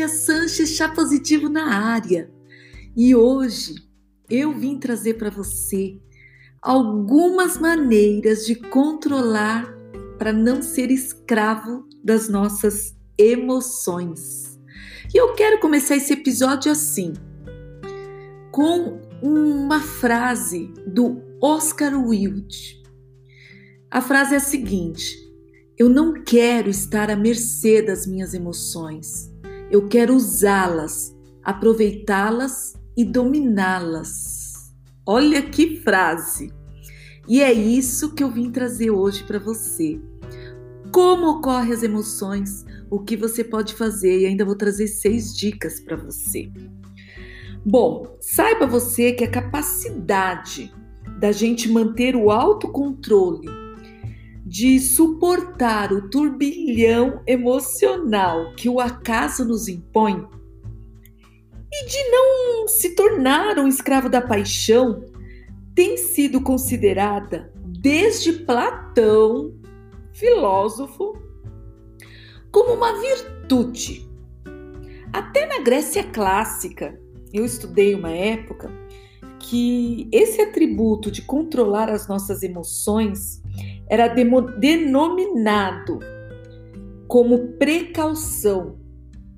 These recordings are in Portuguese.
Tânia Sanches, chá positivo na área. E hoje eu vim trazer para você algumas maneiras de controlar para não ser escravo das nossas emoções. E eu quero começar esse episódio assim, com uma frase do Oscar Wilde. A frase é a seguinte: Eu não quero estar à mercê das minhas emoções. Eu quero usá-las, aproveitá-las e dominá-las. Olha que frase! E é isso que eu vim trazer hoje para você. Como ocorrem as emoções, o que você pode fazer e ainda vou trazer seis dicas para você. Bom, saiba você que a capacidade da gente manter o autocontrole, de suportar o turbilhão emocional que o acaso nos impõe e de não se tornar um escravo da paixão, tem sido considerada desde Platão, filósofo, como uma virtude. Até na Grécia clássica, eu estudei uma época que esse atributo de controlar as nossas emoções era denominado como precaução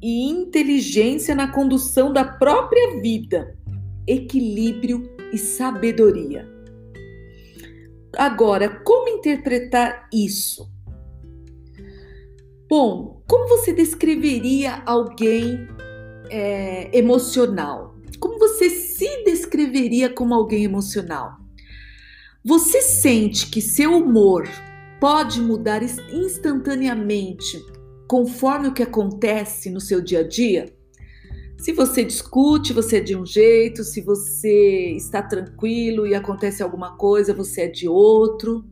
e inteligência na condução da própria vida, equilíbrio e sabedoria. Agora, como interpretar isso? Bom, como você descreveria alguém é, emocional? Como você se descreveria como alguém emocional? Você sente que seu humor pode mudar instantaneamente conforme o que acontece no seu dia a dia? Se você discute, você é de um jeito, se você está tranquilo e acontece alguma coisa, você é de outro.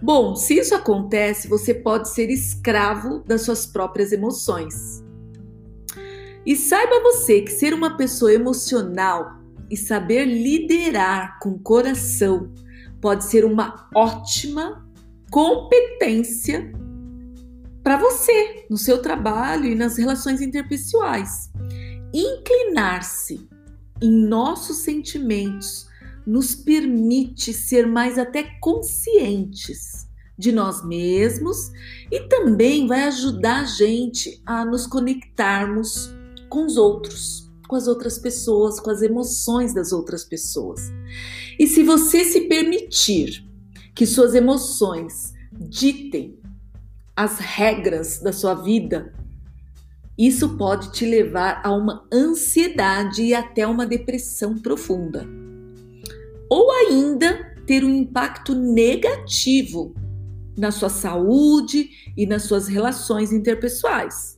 Bom, se isso acontece, você pode ser escravo das suas próprias emoções. E saiba você que ser uma pessoa emocional e saber liderar com coração pode ser uma ótima competência para você no seu trabalho e nas relações interpessoais. Inclinar-se em nossos sentimentos nos permite ser mais até conscientes de nós mesmos e também vai ajudar a gente a nos conectarmos com os outros, com as outras pessoas, com as emoções das outras pessoas. E se você se permitir que suas emoções ditem as regras da sua vida, isso pode te levar a uma ansiedade e até uma depressão profunda. Ou ainda ter um impacto negativo na sua saúde e nas suas relações interpessoais.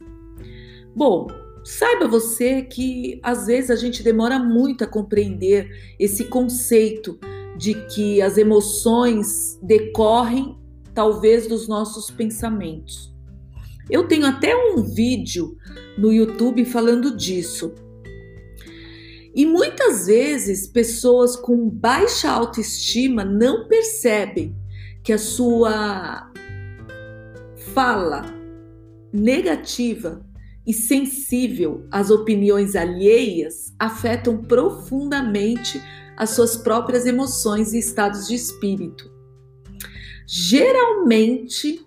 Bom, saiba você que às vezes a gente demora muito a compreender esse conceito de que as emoções decorrem talvez dos nossos pensamentos. Eu tenho até um vídeo no YouTube falando disso. E muitas vezes pessoas com baixa autoestima não percebem que a sua fala negativa e sensível às opiniões alheias afetam profundamente as suas próprias emoções e estados de espírito. Geralmente,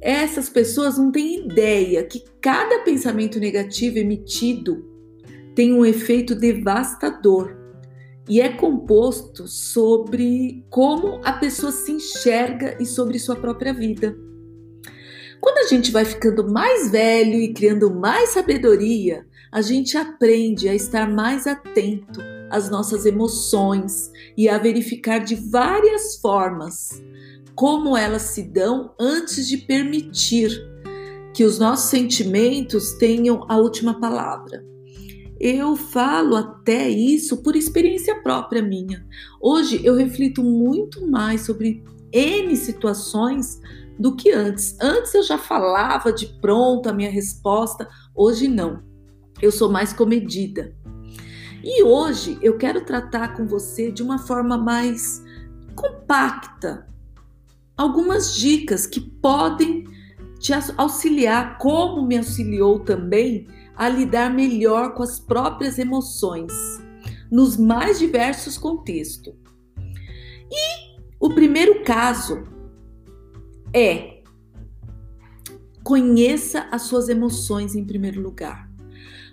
essas pessoas não têm ideia que cada pensamento negativo emitido tem um efeito devastador e é composto sobre como a pessoa se enxerga e sobre sua própria vida. Quando a gente vai ficando mais velho e criando mais sabedoria, a gente aprende a estar mais atento às nossas emoções e a verificar de várias formas como elas se dão antes de permitir que os nossos sentimentos tenham a última palavra. Eu falo até isso por experiência própria minha. Hoje eu reflito muito mais sobre N situações do que antes. Antes eu já falava de pronto a minha resposta, hoje não. Eu sou mais comedida. E hoje eu quero tratar com você de uma forma mais compacta algumas dicas que podem te auxiliar, como me auxiliou também a lidar melhor com as próprias emoções, nos mais diversos contextos. E o primeiro caso é conheça as suas emoções em primeiro lugar.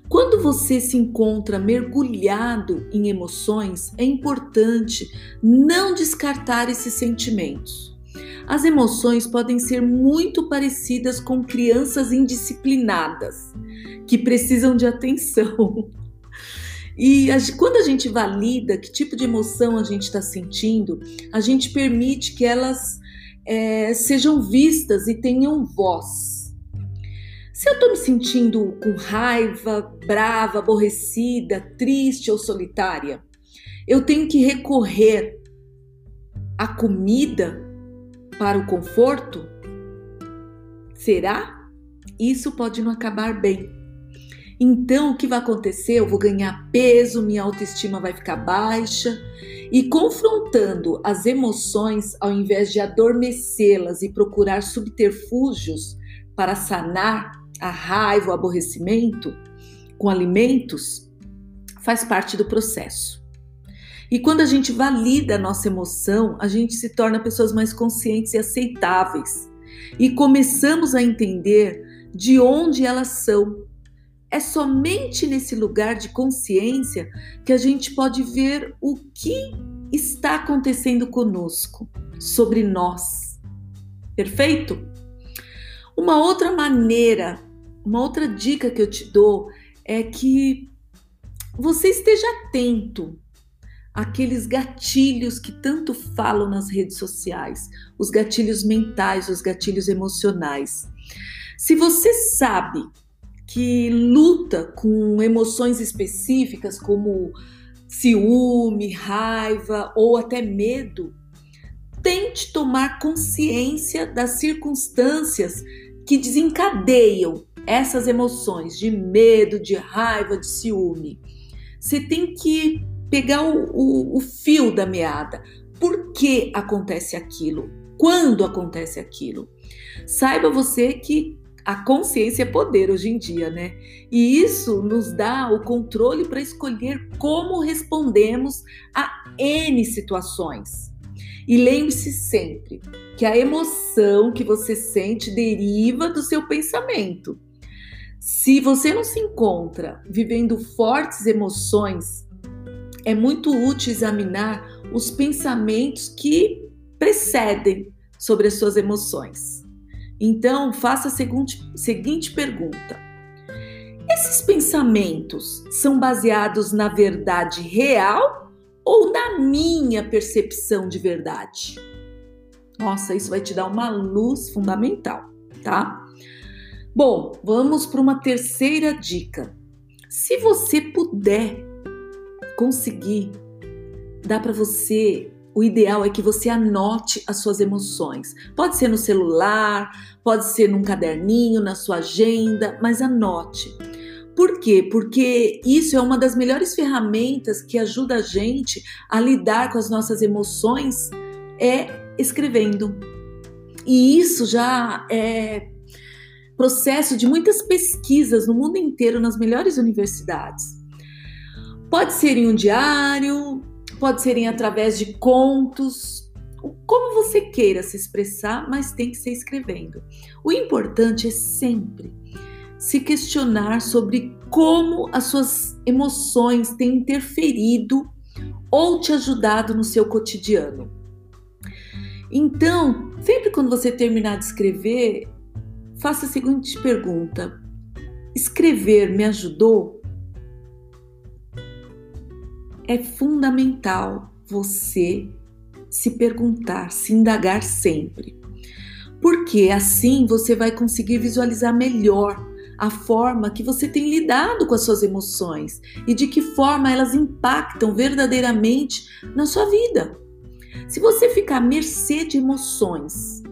Quando você se encontra mergulhado em emoções, é importante não descartar esses sentimentos. As emoções podem ser muito parecidas com crianças indisciplinadas, que precisam de atenção. E quando a gente valida que tipo de emoção a gente está sentindo, a gente permite que elas é, sejam vistas e tenham voz. Se eu estou me sentindo com raiva, brava, aborrecida, triste ou solitária, eu tenho que recorrer à comida para o conforto? Será? Isso pode não acabar bem. Então, o que vai acontecer? Eu vou ganhar peso, minha autoestima vai ficar baixa. E confrontando as emoções, ao invés de adormecê-las e procurar subterfúgios para sanar a raiva, o aborrecimento com alimentos faz parte do processo. E quando a gente valida a nossa emoção, a gente se torna pessoas mais conscientes e aceitáveis. E começamos a entender de onde elas são. É somente nesse lugar de consciência que a gente pode ver o que está acontecendo conosco, sobre nós. Perfeito? Uma outra maneira uma outra dica que eu te dou é que você esteja atento àqueles gatilhos que tanto falam nas redes sociais, os gatilhos mentais, os gatilhos emocionais. Se você sabe que luta com emoções específicas como ciúme, raiva ou até medo, tente tomar consciência das circunstâncias que desencadeiam essas emoções de medo, de raiva, de ciúme. Você tem que pegar o, o, o fio da meada. Por que acontece aquilo? Quando acontece aquilo? Saiba você que a consciência é poder hoje em dia, né? E isso nos dá o controle para escolher como respondemos a N situações. E lembre-se sempre que a emoção que você sente deriva do seu pensamento. Se você não se encontra vivendo fortes emoções, é muito útil examinar os pensamentos que precedem sobre as suas emoções. Então, faça a seguinte, seguinte pergunta: Esses pensamentos são baseados na verdade real ou na minha percepção de verdade? Nossa, isso vai te dar uma luz fundamental, tá? Bom, vamos para uma terceira dica. Se você puder conseguir, dá para você. O ideal é que você anote as suas emoções. Pode ser no celular, pode ser num caderninho, na sua agenda, mas anote. Por quê? Porque isso é uma das melhores ferramentas que ajuda a gente a lidar com as nossas emoções é escrevendo. E isso já é processo de muitas pesquisas no mundo inteiro nas melhores universidades. Pode ser em um diário, pode ser através de contos, como você queira se expressar, mas tem que ser escrevendo. O importante é sempre se questionar sobre como as suas emoções têm interferido ou te ajudado no seu cotidiano. Então, sempre quando você terminar de escrever, faça a seguinte pergunta: escrever me ajudou? É fundamental você se perguntar, se indagar sempre. Porque assim você vai conseguir visualizar melhor a forma que você tem lidado com as suas emoções e de que forma elas impactam verdadeiramente na sua vida. Se você ficar à mercê de emoções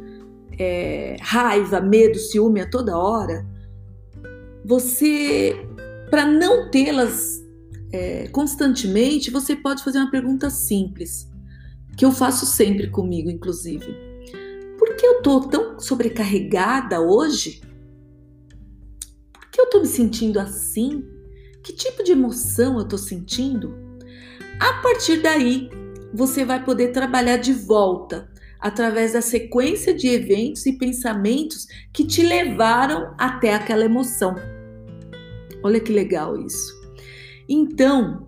é, raiva, medo, ciúme a toda hora, você, para não tê-las é, constantemente, você pode fazer uma pergunta simples, que eu faço sempre comigo, inclusive. Por que eu tô tão sobrecarregada hoje? Por que eu tô me sentindo assim? Que tipo de emoção eu tô sentindo? A partir daí, você vai poder trabalhar de volta através da sequência de eventos e pensamentos que te levaram até aquela emoção. Olha que legal isso. Então,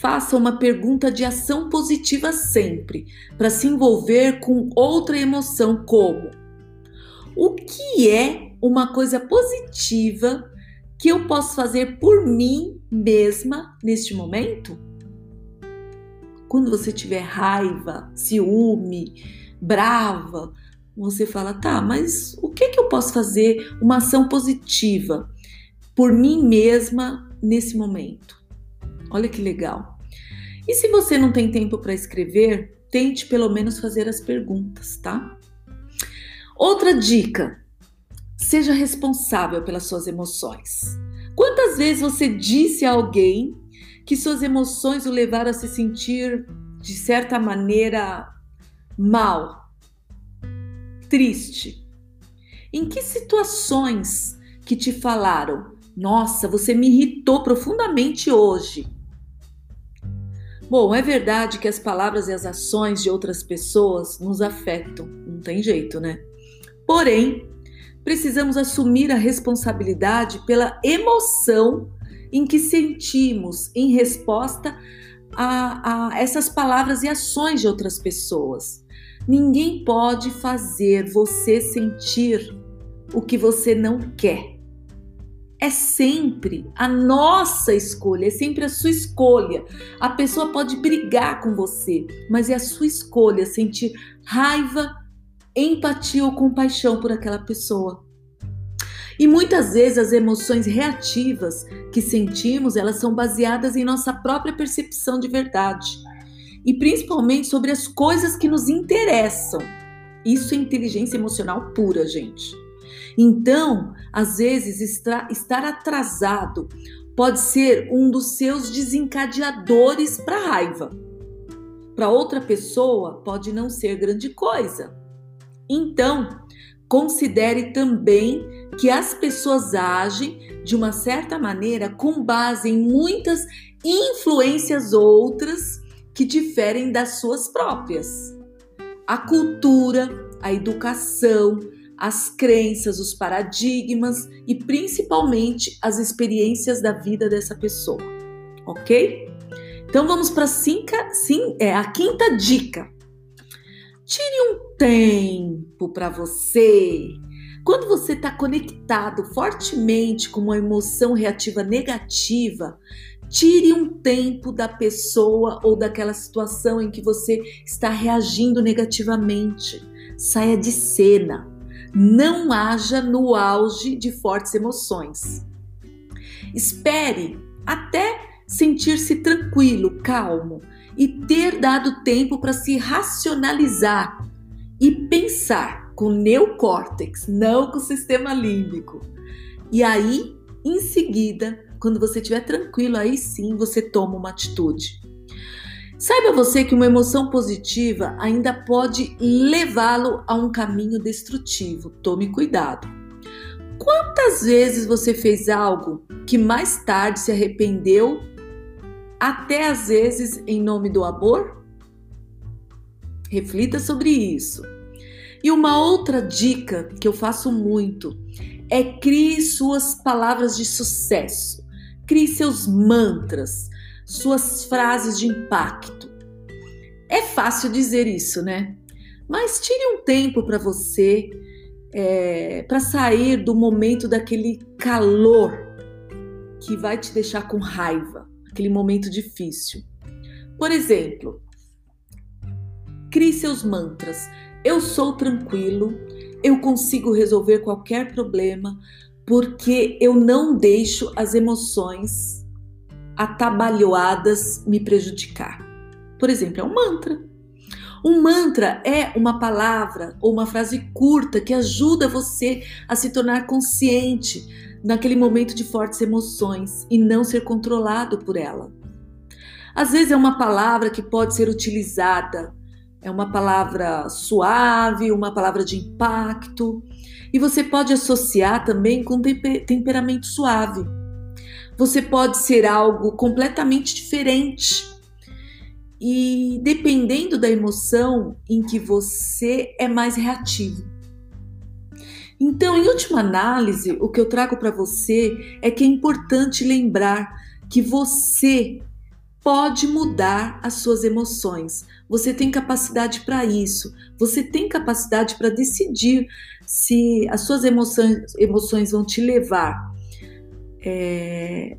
faça uma pergunta de ação positiva sempre, para se envolver com outra emoção, como: O que é uma coisa positiva que eu posso fazer por mim mesma neste momento? Quando você tiver raiva, ciúme, brava, você fala, tá, mas o que, que eu posso fazer, uma ação positiva por mim mesma nesse momento? Olha que legal. E se você não tem tempo para escrever, tente pelo menos fazer as perguntas, tá? Outra dica: seja responsável pelas suas emoções. Quantas vezes você disse a alguém que suas emoções o levaram a se sentir de certa maneira mal, triste? Em que situações que te falaram, nossa, você me irritou profundamente hoje? Bom, é verdade que as palavras e as ações de outras pessoas nos afetam, não tem jeito, né? Porém, precisamos assumir a responsabilidade pela emoção em que sentimos em resposta a, a essas palavras e ações de outras pessoas. Ninguém pode fazer você sentir o que você não quer. É sempre a nossa escolha, é sempre a sua escolha. A pessoa pode brigar com você, mas é a sua escolha sentir raiva, empatia ou compaixão por aquela pessoa. E muitas vezes as emoções reativas que sentimos, elas são baseadas em nossa própria percepção de verdade. E principalmente sobre as coisas que nos interessam. Isso é inteligência emocional pura, gente. Então, às vezes, estar atrasado pode ser um dos seus desencadeadores para raiva. Para outra pessoa, pode não ser grande coisa. Então, considere também que as pessoas agem de uma certa maneira com base em muitas influências outras que diferem das suas próprias. A cultura, a educação, as crenças, os paradigmas e principalmente as experiências da vida dessa pessoa, ok? Então vamos para é, a quinta dica. Tire um tempo para você quando você está conectado fortemente com uma emoção reativa negativa, tire um tempo da pessoa ou daquela situação em que você está reagindo negativamente. Saia de cena. Não haja no auge de fortes emoções. Espere até sentir-se tranquilo, calmo e ter dado tempo para se racionalizar e pensar com o neocórtex, não com o sistema límbico. E aí, em seguida, quando você estiver tranquilo, aí sim você toma uma atitude. Saiba você que uma emoção positiva ainda pode levá-lo a um caminho destrutivo. Tome cuidado. Quantas vezes você fez algo que mais tarde se arrependeu, até às vezes em nome do amor? Reflita sobre isso. E uma outra dica que eu faço muito é crie suas palavras de sucesso, crie seus mantras, suas frases de impacto. É fácil dizer isso, né? Mas tire um tempo para você, é, para sair do momento daquele calor que vai te deixar com raiva, aquele momento difícil. Por exemplo, crie seus mantras. Eu sou tranquilo, eu consigo resolver qualquer problema porque eu não deixo as emoções atabalhoadas me prejudicar. Por exemplo, é um mantra. Um mantra é uma palavra ou uma frase curta que ajuda você a se tornar consciente naquele momento de fortes emoções e não ser controlado por ela. Às vezes é uma palavra que pode ser utilizada é uma palavra suave, uma palavra de impacto. E você pode associar também com temperamento suave. Você pode ser algo completamente diferente. E dependendo da emoção em que você é mais reativo. Então, em última análise, o que eu trago para você é que é importante lembrar que você pode mudar as suas emoções. Você tem capacidade para isso. Você tem capacidade para decidir se as suas emoções, emoções vão te levar é,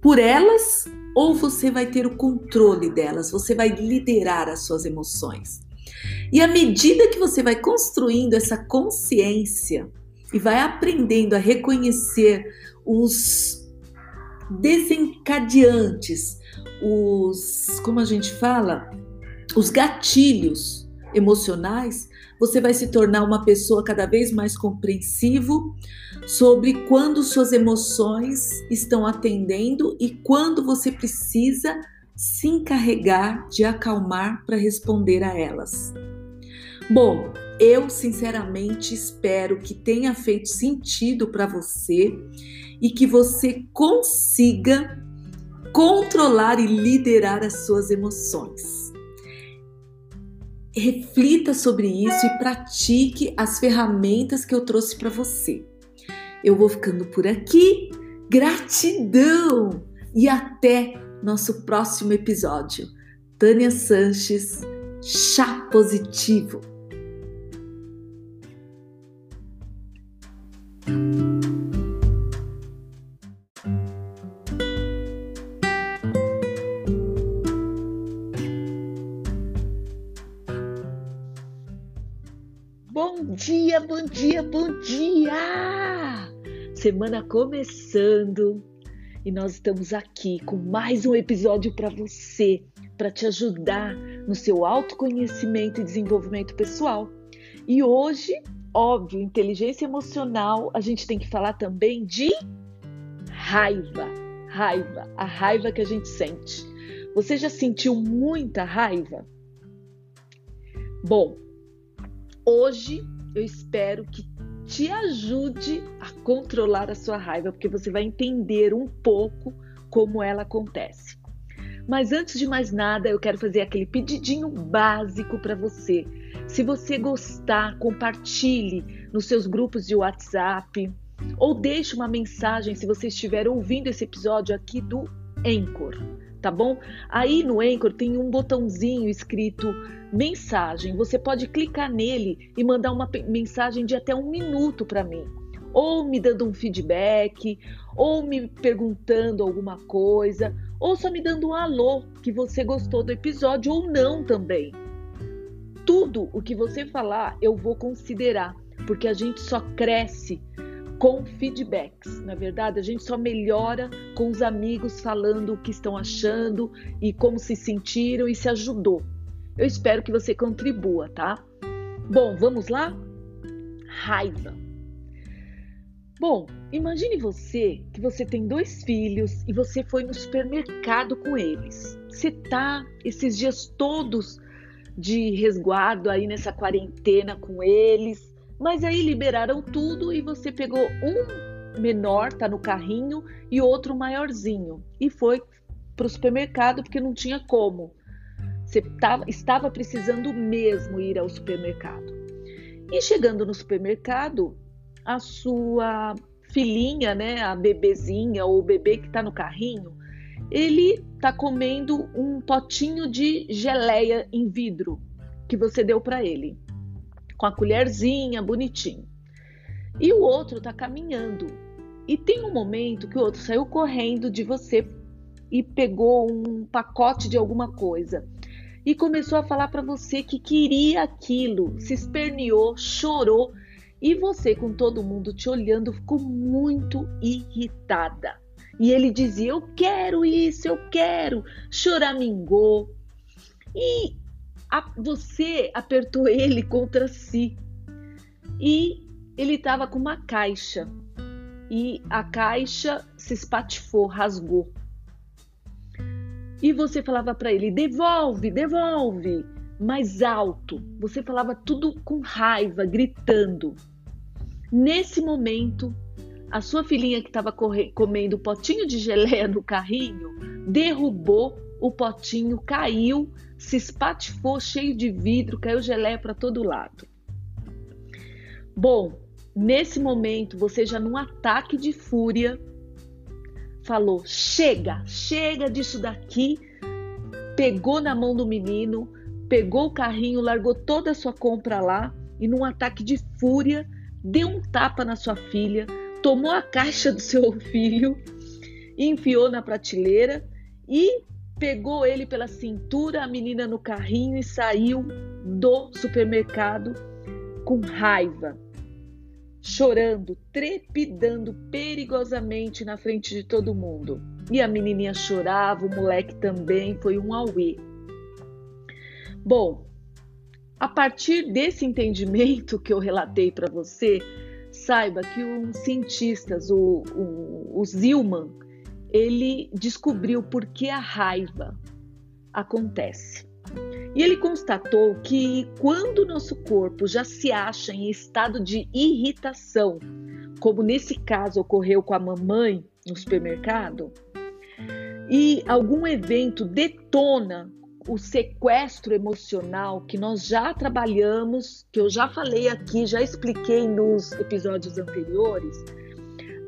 por elas ou você vai ter o controle delas. Você vai liderar as suas emoções. E à medida que você vai construindo essa consciência e vai aprendendo a reconhecer os desencadeantes, os, como a gente fala, os gatilhos emocionais, você vai se tornar uma pessoa cada vez mais compreensivo sobre quando suas emoções estão atendendo e quando você precisa se encarregar de acalmar para responder a elas. Bom, eu sinceramente espero que tenha feito sentido para você e que você consiga controlar e liderar as suas emoções. Reflita sobre isso e pratique as ferramentas que eu trouxe para você. Eu vou ficando por aqui. Gratidão e até nosso próximo episódio. Tânia Sanches, Chá Positivo. Dia, bom dia, bom dia! Semana começando e nós estamos aqui com mais um episódio para você, para te ajudar no seu autoconhecimento e desenvolvimento pessoal. E hoje, óbvio, inteligência emocional, a gente tem que falar também de raiva. Raiva, a raiva que a gente sente. Você já sentiu muita raiva? Bom, Hoje eu espero que te ajude a controlar a sua raiva, porque você vai entender um pouco como ela acontece. Mas antes de mais nada, eu quero fazer aquele pedidinho básico para você. Se você gostar, compartilhe nos seus grupos de WhatsApp ou deixe uma mensagem se você estiver ouvindo esse episódio aqui do Anchor tá bom? Aí no Anchor tem um botãozinho escrito mensagem. Você pode clicar nele e mandar uma mensagem de até um minuto para mim, ou me dando um feedback, ou me perguntando alguma coisa, ou só me dando um alô que você gostou do episódio ou não também. Tudo o que você falar eu vou considerar, porque a gente só cresce com feedbacks. Na verdade, a gente só melhora com os amigos falando o que estão achando e como se sentiram e se ajudou. Eu espero que você contribua, tá? Bom, vamos lá? Raiva. Bom, imagine você que você tem dois filhos e você foi no supermercado com eles. Você tá esses dias todos de resguardo aí nessa quarentena com eles mas aí liberaram tudo e você pegou um menor, tá no carrinho, e outro maiorzinho. E foi para o supermercado porque não tinha como. Você tava, estava precisando mesmo ir ao supermercado. E chegando no supermercado, a sua filhinha, né, a bebezinha ou o bebê que está no carrinho, ele está comendo um potinho de geleia em vidro que você deu para ele com a colherzinha, bonitinho. E o outro tá caminhando. E tem um momento que o outro saiu correndo de você e pegou um pacote de alguma coisa e começou a falar para você que queria aquilo, se esperneou, chorou e você, com todo mundo te olhando, ficou muito irritada. E ele dizia: Eu quero isso, eu quero, choramingou. E a, você apertou ele contra si e ele estava com uma caixa e a caixa se espatifou, rasgou. E você falava para ele: devolve, devolve. mais alto, você falava tudo com raiva, gritando. Nesse momento, a sua filhinha que estava comendo potinho de geleia no carrinho derrubou o potinho, caiu, se espatifou cheio de vidro, caiu geleia para todo lado. Bom, nesse momento, você já num ataque de fúria falou: chega, chega disso daqui. Pegou na mão do menino, pegou o carrinho, largou toda a sua compra lá e, num ataque de fúria, deu um tapa na sua filha, tomou a caixa do seu filho, enfiou na prateleira e pegou ele pela cintura, a menina no carrinho e saiu do supermercado com raiva chorando, trepidando perigosamente na frente de todo mundo. E a menininha chorava, o moleque também, foi um auê. Bom, a partir desse entendimento que eu relatei para você, saiba que um cientista, o, o, o Zilman, ele descobriu por que a raiva acontece. E ele constatou que quando o nosso corpo já se acha em estado de irritação, como nesse caso ocorreu com a mamãe no supermercado, e algum evento detona o sequestro emocional que nós já trabalhamos, que eu já falei aqui, já expliquei nos episódios anteriores,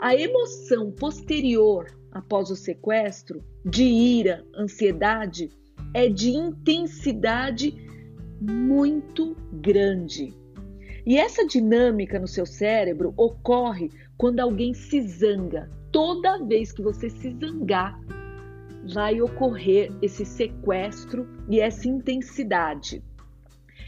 a emoção posterior após o sequestro, de ira, ansiedade, é de intensidade muito grande. E essa dinâmica no seu cérebro ocorre quando alguém se zanga. Toda vez que você se zangar, vai ocorrer esse sequestro e essa intensidade.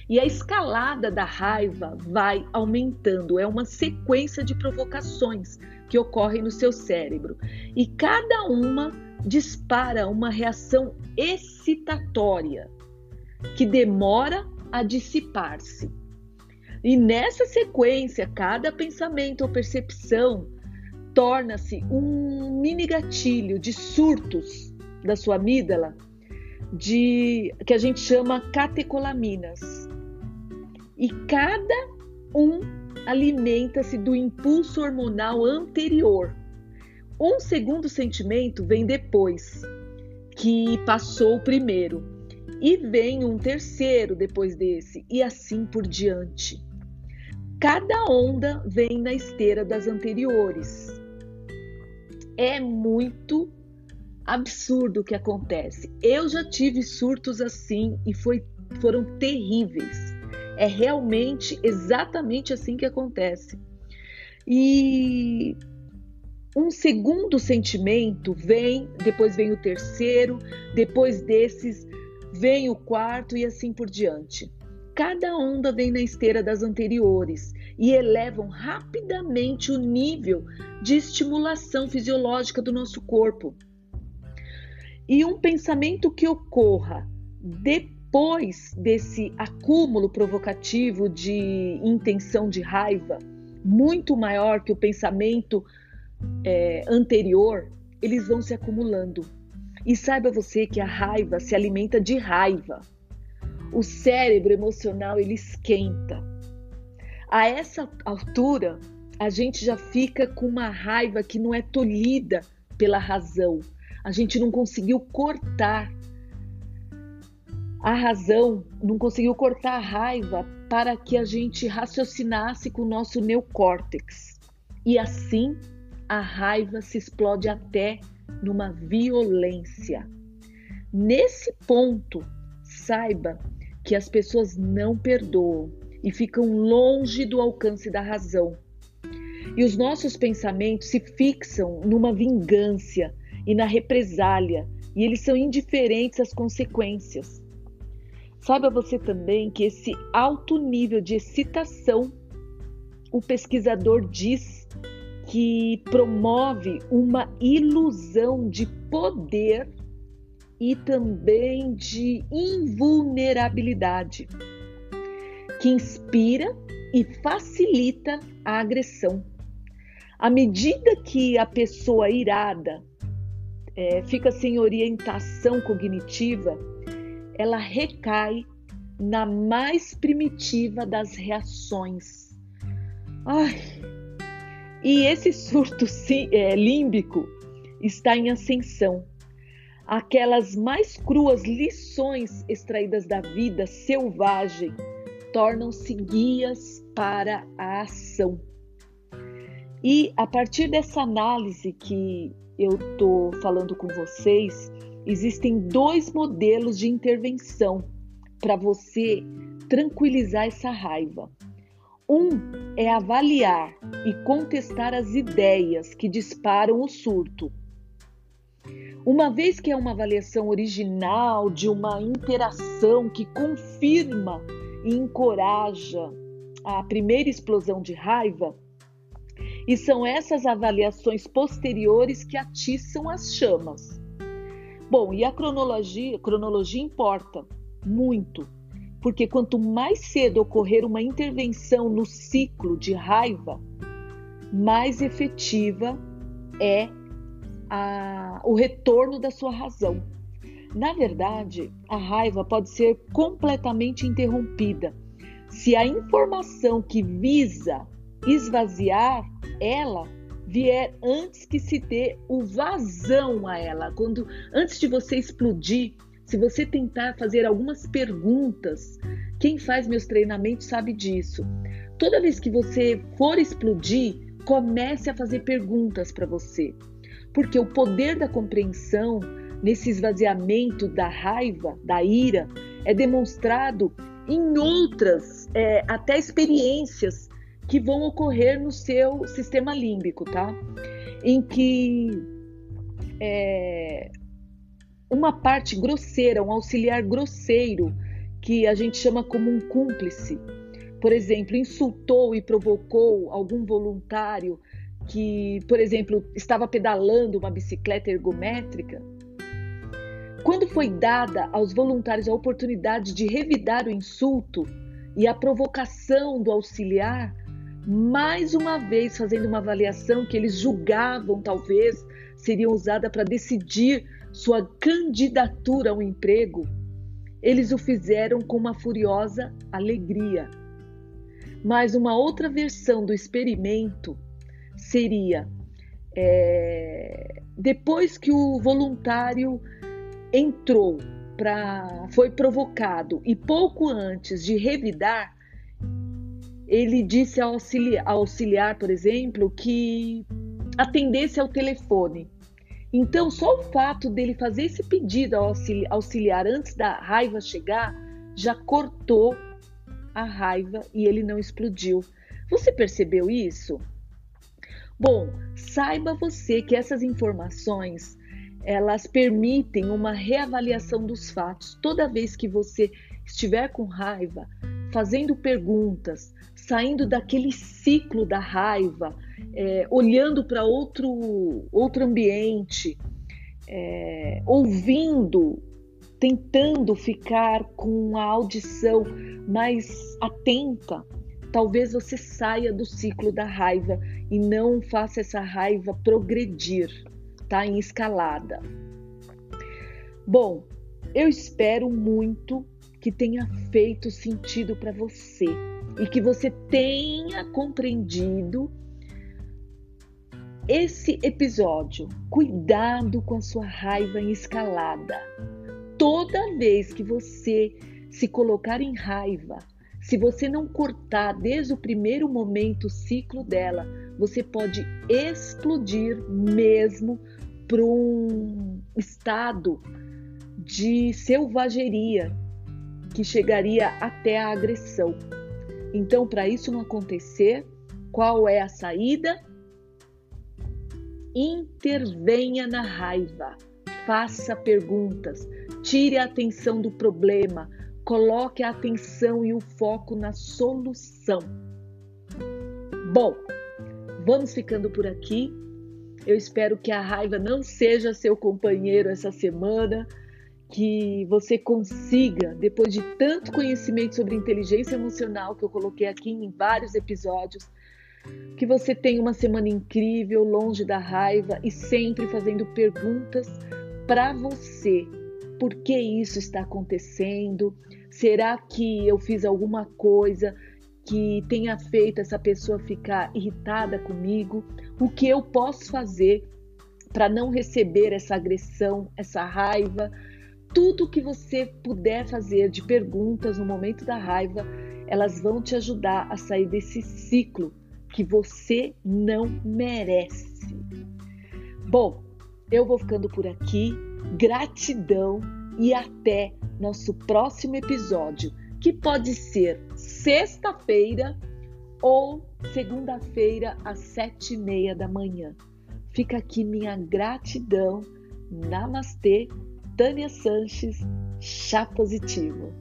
E a escalada da raiva vai aumentando, é uma sequência de provocações que ocorrem no seu cérebro. E cada uma dispara uma reação excitatória que demora a dissipar-se. E nessa sequência, cada pensamento ou percepção torna-se um mini gatilho de surtos da sua amígdala, de que a gente chama catecolaminas. E cada um alimenta-se do impulso hormonal anterior um segundo sentimento vem depois, que passou o primeiro, e vem um terceiro depois desse, e assim por diante. Cada onda vem na esteira das anteriores. É muito absurdo o que acontece. Eu já tive surtos assim e foi, foram terríveis. É realmente exatamente assim que acontece. E um segundo sentimento vem, depois vem o terceiro, depois desses vem o quarto e assim por diante. Cada onda vem na esteira das anteriores e elevam rapidamente o nível de estimulação fisiológica do nosso corpo. E um pensamento que ocorra depois desse acúmulo provocativo de intenção de raiva, muito maior que o pensamento é, anterior, eles vão se acumulando. E saiba você que a raiva se alimenta de raiva. O cérebro emocional ele esquenta. A essa altura, a gente já fica com uma raiva que não é tolhida pela razão. A gente não conseguiu cortar a razão, não conseguiu cortar a raiva para que a gente raciocinasse com o nosso neocórtex. E assim a raiva se explode até numa violência. Nesse ponto, saiba que as pessoas não perdoam e ficam longe do alcance da razão. E os nossos pensamentos se fixam numa vingança e na represália, e eles são indiferentes às consequências. Saiba você também que esse alto nível de excitação, o pesquisador diz que promove uma ilusão de poder e também de invulnerabilidade, que inspira e facilita a agressão. À medida que a pessoa irada é, fica sem orientação cognitiva, ela recai na mais primitiva das reações. Ai, e esse surto é, límbico está em ascensão. Aquelas mais cruas lições extraídas da vida selvagem tornam-se guias para a ação. E a partir dessa análise que eu estou falando com vocês, existem dois modelos de intervenção para você tranquilizar essa raiva. Um é avaliar e contestar as ideias que disparam o surto. Uma vez que é uma avaliação original de uma interação que confirma e encoraja a primeira explosão de raiva, e são essas avaliações posteriores que atiçam as chamas. Bom, e a cronologia, cronologia importa muito, porque quanto mais cedo ocorrer uma intervenção no ciclo de raiva, mais efetiva é a, o retorno da sua razão. Na verdade, a raiva pode ser completamente interrompida se a informação que visa esvaziar ela vier antes que se dê o vazão a ela, quando antes de você explodir, se você tentar fazer algumas perguntas, quem faz meus treinamentos sabe disso. Toda vez que você for explodir, comece a fazer perguntas para você, porque o poder da compreensão nesse esvaziamento da raiva, da ira, é demonstrado em outras, é, até experiências que vão ocorrer no seu sistema límbico, tá? Em que é, uma parte grosseira, um auxiliar grosseiro, que a gente chama como um cúmplice, por exemplo, insultou e provocou algum voluntário que, por exemplo, estava pedalando uma bicicleta ergométrica, quando foi dada aos voluntários a oportunidade de revidar o insulto e a provocação do auxiliar, mais uma vez fazendo uma avaliação que eles julgavam talvez seria usada para decidir sua candidatura ao emprego, eles o fizeram com uma furiosa alegria. Mas uma outra versão do experimento seria é, depois que o voluntário entrou para foi provocado e pouco antes de revidar ele disse ao auxiliar, auxiliar, por exemplo, que atendesse ao telefone. Então, só o fato dele fazer esse pedido ao auxiliar antes da raiva chegar já cortou a raiva e ele não explodiu. Você percebeu isso? Bom, saiba você que essas informações elas permitem uma reavaliação dos fatos. Toda vez que você estiver com raiva, fazendo perguntas, saindo daquele ciclo da raiva, é, olhando para outro, outro ambiente, é, ouvindo, tentando ficar com a audição mais atenta, talvez você saia do ciclo da raiva e não faça essa raiva progredir, tá? Em escalada. Bom, eu espero muito que tenha feito sentido para você e que você tenha compreendido esse episódio. Cuidado com a sua raiva em escalada. Toda vez que você se colocar em raiva, se você não cortar desde o primeiro momento o ciclo dela, você pode explodir mesmo para um estado de selvageria que chegaria até a agressão. Então, para isso não acontecer, qual é a saída? Intervenha na raiva, faça perguntas, tire a atenção do problema, coloque a atenção e o foco na solução. Bom, vamos ficando por aqui. Eu espero que a raiva não seja seu companheiro essa semana que você consiga, depois de tanto conhecimento sobre inteligência emocional que eu coloquei aqui em vários episódios, que você tenha uma semana incrível, longe da raiva e sempre fazendo perguntas para você por que isso está acontecendo? Será que eu fiz alguma coisa que tenha feito essa pessoa ficar irritada comigo? O que eu posso fazer para não receber essa agressão, essa raiva? Tudo que você puder fazer de perguntas no momento da raiva, elas vão te ajudar a sair desse ciclo que você não merece. Bom, eu vou ficando por aqui. Gratidão e até nosso próximo episódio, que pode ser sexta-feira ou segunda-feira às sete e meia da manhã. Fica aqui minha gratidão. Namastê, Tânia Sanches, chá positivo.